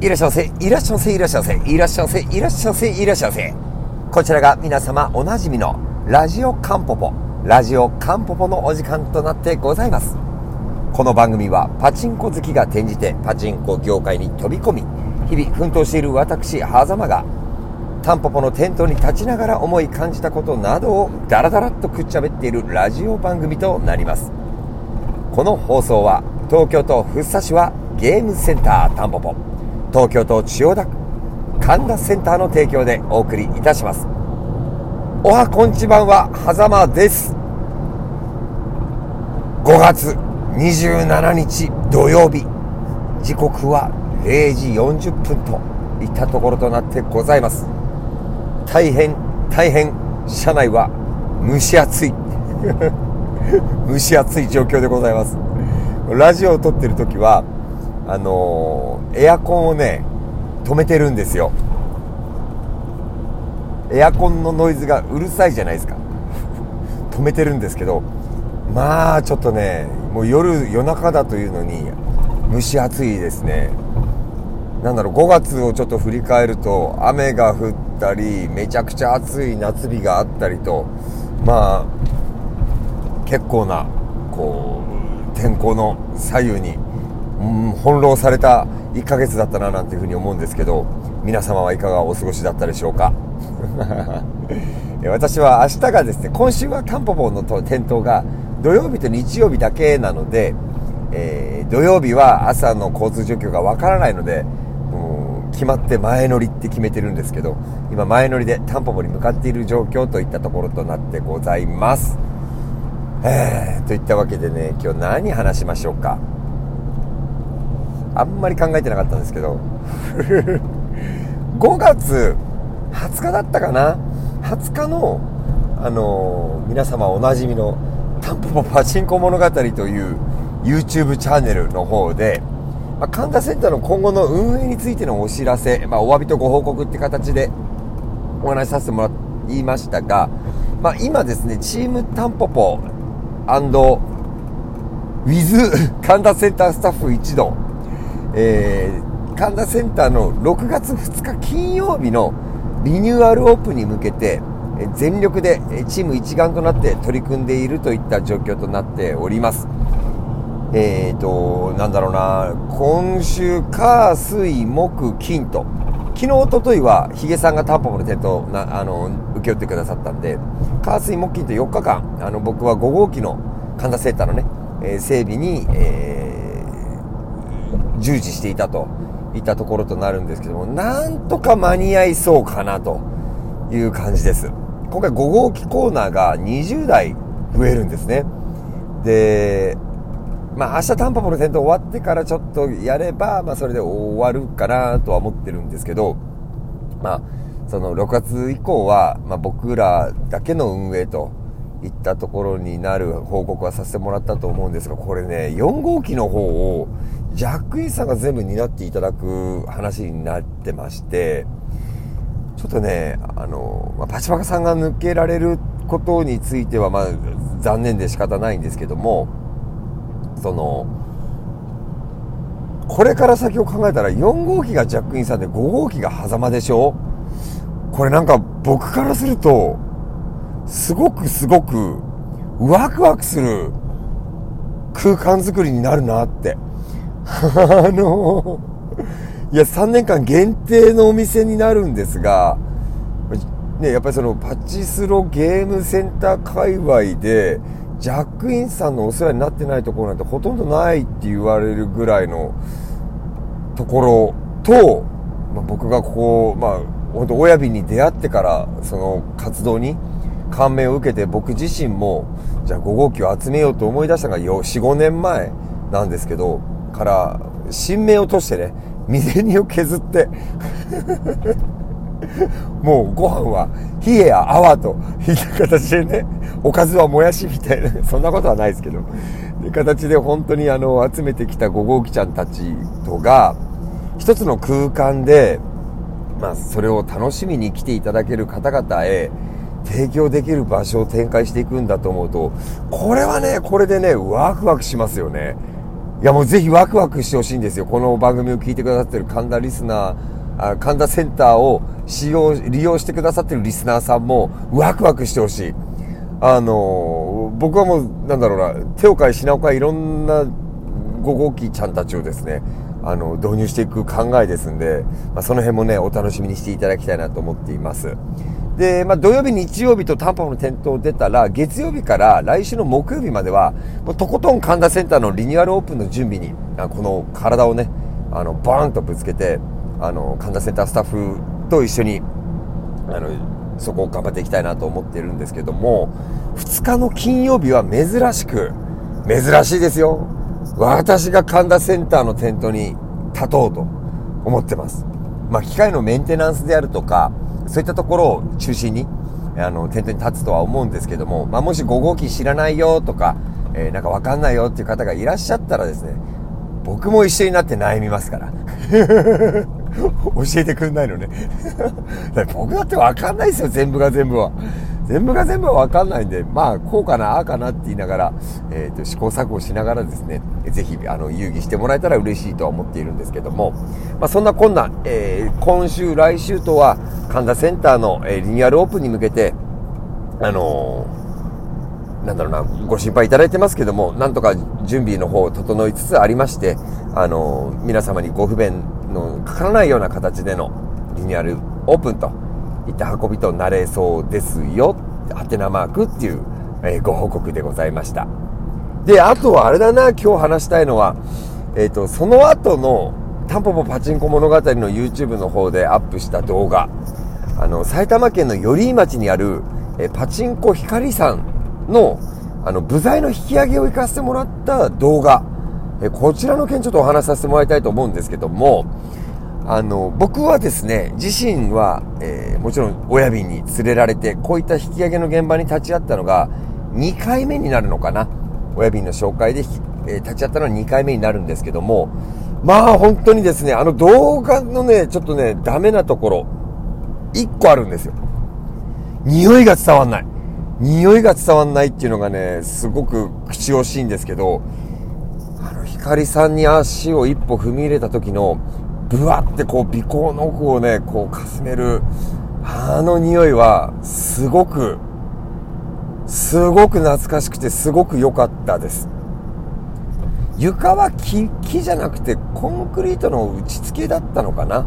いらっしゃいませ、いらっしゃいませ、いらっしゃいませ、いらっしゃいませ、いらっしゃいませ、こちらが皆様おなじみのラジオカンポポ、ラジオカンポポのお時間となってございます。この番組はパチンコ好きが転じてパチンコ業界に飛び込み、日々奮闘している私、狭間が、タンポポのテントに立ちながら思い感じたことなどをダラダラっとくっちゃべっているラジオ番組となります。この放送は東京都福生市はゲームセンタータンポポ。東京都千代田区神田センターの提供でお送りいたします。おはこんちばんは狭間です。5月27日土曜日。時刻は0時40分といったところとなってございます。大変大変車内は蒸し暑い。蒸し暑い状況でございます。ラジオを撮ってる時はあのー、エアコンをね止めてるんですよ。エアコンのノイズがうるさいじゃないですか。止めてるんですけどまあちょっとねもう夜夜中だというのに蒸し暑いですね。なんだろう5月をちょっと振り返ると雨が降ったりめちゃくちゃ暑い夏日があったりとまあ結構なこう天候の左右にうん翻弄された1ヶ月だったななんていうふうに思うんですけど皆様はいかがお過ごしだったでしょうか？私は明日がですね今週はタンポポの店頭が土曜日と日曜日だけなので、えー、土曜日は朝の交通状況がわからないので決まって前乗りって決めてるんですけど今前乗りでタンポポに向かっている状況といったところとなってございます、えー、といったわけでね今日何話しましょうか？あんまり考えてなかったんですけど。5月20日だったかな？20日のあのー、皆様おなじみのタンポポパチンコ物語という YouTube チャンネルの方で、まあ、神田センターの今後の運営についてのお知らせ、まあ、お詫びとご報告って形でお話しさせてもらいましたが、まあ、今ですね、チームタンポポウィズ神田センタースタッフ一同えー、神田センターの6月2日金曜日のリニューアルオープンに向けて全力でチーム一丸となって取り組んでいるといった状況となっております。えーと、なんだろうな、今週、火、水、木、金と、昨日、おとといは、ヒゲさんがタンポポの店頭な、あの、請け負ってくださったんで、火、水、木、金と4日間、あの、僕は5号機の神田センターのね、えー、整備に、えー従事していたといったところとなるんですけども、なんとか間に合いそうかなという感じです。今回5号機コーナーが20台増えるんですね。で、まあ明日タンポポの戦闘終わってからちょっとやれば、まあそれで終わるかなとは思ってるんですけど、まあその6月以降は、まあ僕らだけの運営といったところになる報告はさせてもらったと思うんですが、これね、4号機の方をジャックインさんが全部担っていただく話になってまして、ちょっとね、あの、まあ、パチパカさんが抜けられることについては、まあ、残念で仕方ないんですけども、その、これから先を考えたら4号機がジャックインさんで5号機が狭間でしょ？これなんか僕からすると、すごくすごくワクワクする空間づくりになるなって。あの、いや、3年間限定のお店になるんですが、ね、やっぱりそのパチスロゲームセンター界隈で、ジャックインさんのお世話になってないところなんてほとんどないって言われるぐらいのところと、まあ、僕がここ、まあ、本当親日に出会ってからその活動に感銘を受けて僕自身もじゃあ5号機を集めようと思い出したのが45年前なんですけどから新芽を落としてね水煮を削って もうご飯は冷えや泡といった形でねおかずはもやしみたいなそんなことはないですけどで形で本当にあの集めてきた5号機ちゃんたちとが一つの空間でまあそれを楽しみに来ていただける方々へ提供できる場所を展開していくんだと思うとこれはねこれでねワクワクしますよね。いやもうぜひワクワクしてほしいんですよ。この番組を聞いてくださってる神田リスナー、神田センターを使用、利用してくださってるリスナーさんもワクワクしてほしい。あのー、僕はもう、なんだろうな、手を変え品を変えいろんな5号機ちゃんたちをですね、あの、導入していく考えですんで、まあ、その辺もね、お楽しみにしていただきたいなと思っています。で、まあ、土曜日、日曜日とタンポポの店頭出たら、月曜日から来週の木曜日までは、もうとことん神田センターのリニューアルオープンの準備に、この体をね、あの、バーンとぶつけて、あの、神田センタースタッフと一緒に、あの、そこを頑張っていきたいなと思っているんですけども、2日の金曜日は珍しく、珍しいですよ。私が神田センターのテントに立とうと思ってます。まあ、機械のメンテナンスであるとか、そういったところを中心に、あの、テントに立つとは思うんですけども、まあ、もし5号機知らないよとか、えー、なんかわかんないよっていう方がいらっしゃったらですね、僕も一緒になって悩みますから。教えてくんないのね 僕だってわかんないですよ、全部が全部は。全部が全部はわかんないんで、まあ、こうかな、ああかなって言いながら、えっ、ー、と、試行錯誤しながらですね、ぜひ、あの、遊戯してもらえたら嬉しいとは思っているんですけども、まあ、そんなこんな、えー、今週、来週とは、神田センターの、えー、リニューアルオープンに向けて、あの、なんだろうな、ご心配いただいてますけども、なんとか準備の方を整いつつありまして、あの、皆様にご不便のかからないような形でのリニューアルオープンといった運びとなれそうですよ、はてなマークっていう、えー、ご報告でございました。で、あとはあれだな、今日話したいのは、えっ、ー、と、その後のタンポポパチンコ物語の YouTube の方でアップした動画、あの、埼玉県の寄居町にある、えパチンコ光さんの、あの、部材の引き上げを行かせてもらった動画、えこちらの件ちょっとお話しさせてもらいたいと思うんですけども、あの、僕はですね、自身は、えー、もちろん親便に連れられて、こういった引き上げの現場に立ち会ったのが、2回目になるのかな。親便の紹介で、えー、立ち会ったのは2回目になるんですけども、まあ本当にですね、あの動画のね、ちょっとね、ダメなところ、1個あるんですよ。匂いが伝わんない。匂いが伝わんないっていうのがね、すごく口惜しいんですけど、あの、光さんに足を一歩踏み入れた時の、ぶわってこう、鼻孔の奥をね、こう、かすめる、あの匂いは、すごく、すごく懐かしくて、すごく良かったです。床は木、木じゃなくて、コンクリートの打ち付けだったのかな？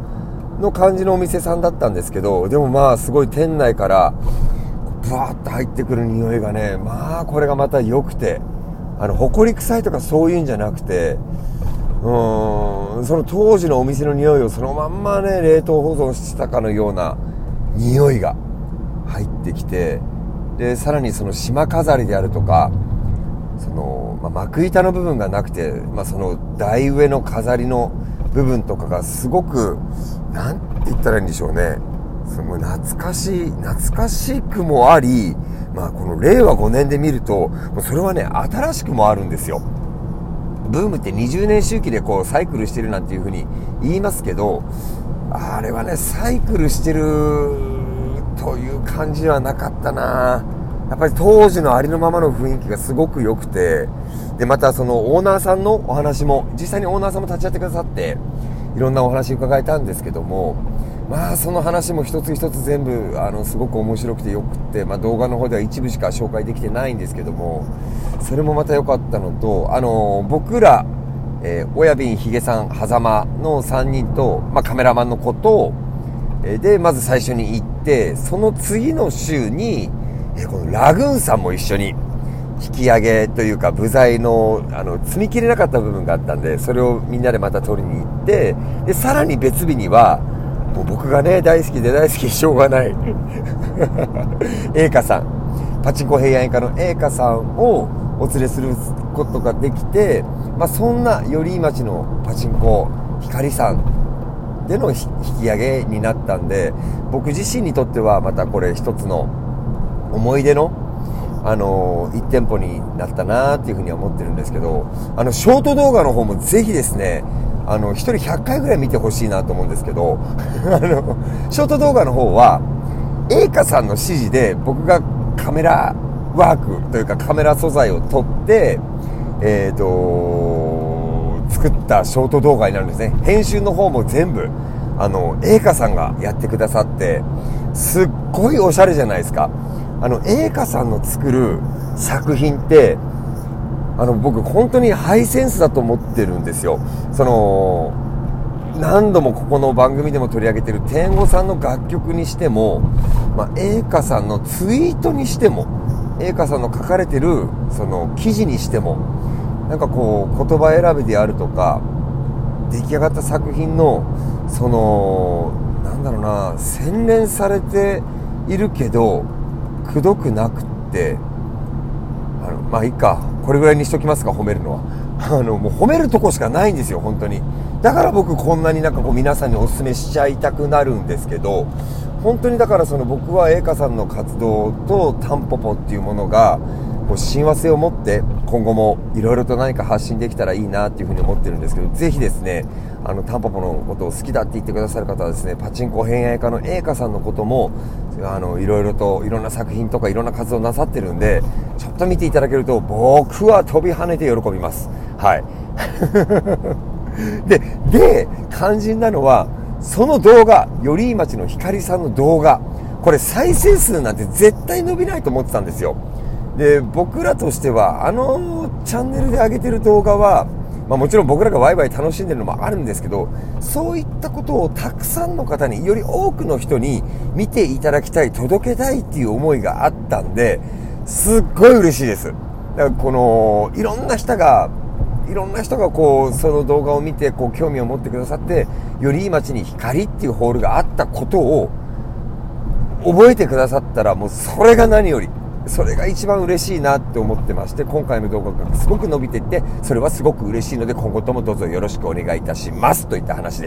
の感じのお店さんだったんですけど、でもまあ、すごい店内から、ブワーって入ってくる匂いがね、まあ、これがまた良くて、あの、埃臭いとかそういうんじゃなくて、うん。その当時のお店の匂いをそのまんまね冷凍保存してたかのような匂いが入ってきてでさらにその島飾りであるとかその、まあ、幕板の部分がなくて、まあ、その台上の飾りの部分とかがすごく何て言ったらいいんでしょうね。その懐かしい懐かしくもあり、まあ、この令和5年で見るとそれはね新しくもあるんですよ。ブームって20年周期でこうサイクルしてるなんていうふうに言いますけど、あれはね、サイクルしてるという感じはなかったな。やっぱり当時のありのままの雰囲気がすごく良くて、で、またそのオーナーさんのお話も、実際にオーナーさんも立ち会ってくださって、いろんなお話伺えたんですけども、まあその話も一つ一つ全部あのすごく面白くてよくて、まあ、動画の方では一部しか紹介できてないんですけどもそれもまた良かったのとあの僕ら、え、親瓶ひげさん狭間の3人と、まあ、カメラマンの子と、え、でまず最初に行ってその次の週に、え、このラグーンさんも一緒に引き上げというか部材のあの積み切れなかった部分があったんでそれをみんなでまた取りに行ってでさらに別日にはもう僕がね、大好きで大好きしょうがない。栄華さん。パチンコ平安家の栄華さんをお連れすることができて、まあ、そんな寄居町のパチンコ光さんでの引き上げになったんで、僕自身にとってはまたこれ一つの思い出のあの1店舗になったなっていうふうには思ってるんですけど、あの、ショート動画の方もぜひですね、あの、1人100回ぐらい見てほしいなと思うんですけど、あの、ショート動画の方は、栄華さんの指示で僕がカメラワークというかカメラ素材を撮って、えっ、ー、と、作ったショート動画になるんですね。編集の方も全部、あの、栄華さんがやってくださって、すっごいおしゃれじゃないですか。あの、栄華さんの作る作品って、あの、僕本当にハイセンスだと思ってるんですよ。その、何度もここの番組でも取り上げてる天狗さんの楽曲にしても、まあ、栄華さんのツイートにしても、栄華さんの書かれてるその記事にしても、なんかこう言葉選びであるとか、出来上がった作品の、その、なんだろうな、洗練されているけど、くどくなくって、あの、まあいいか、これぐらいにしときますか、褒めるのは。あの、もう褒めるとこしかないんですよ、本当に。だから僕こんなになんかこう皆さんにお勧めしちゃいたくなるんですけど、本当にだからその僕は栄華さんの活動とタンポポっていうものが、こう親和性を持って今後もいろいろと何か発信できたらいいなっていうふうに思ってるんですけど、ぜひですね、あの、タンポポのことを好きだって言ってくださる方はですね、パチンコ偏愛家の栄華さんのことも、あの、いろいろといろんな作品とかいろんな活動なさってるんで、ちょっと見ていただけると僕は飛び跳ねて喜びます。はい。で、で、肝心なのは、その動画、寄居町の光さんの動画、これ再生数なんて絶対伸びないと思ってたんですよ。で、僕らとしては、あのチャンネルで上げてる動画は、まあ、もちろん僕らがワイワイ楽しんでるのもあるんですけど、そういったことをたくさんの方に、より多くの人に見ていただきたい、届けたいっていう思いがあったんで、すっごい嬉しいです。だからこの、いろんな人が、いろんな人がこう、その動画を見て、こう、興味を持ってくださって、よりいい街に光っていうホールがあったことを、覚えてくださったら、もうそれが何より、それが一番嬉しいなって思ってまして、今回の動画がすごく伸びていって、それはすごく嬉しいので、今後ともどうぞよろしくお願いいたします。といった話でした。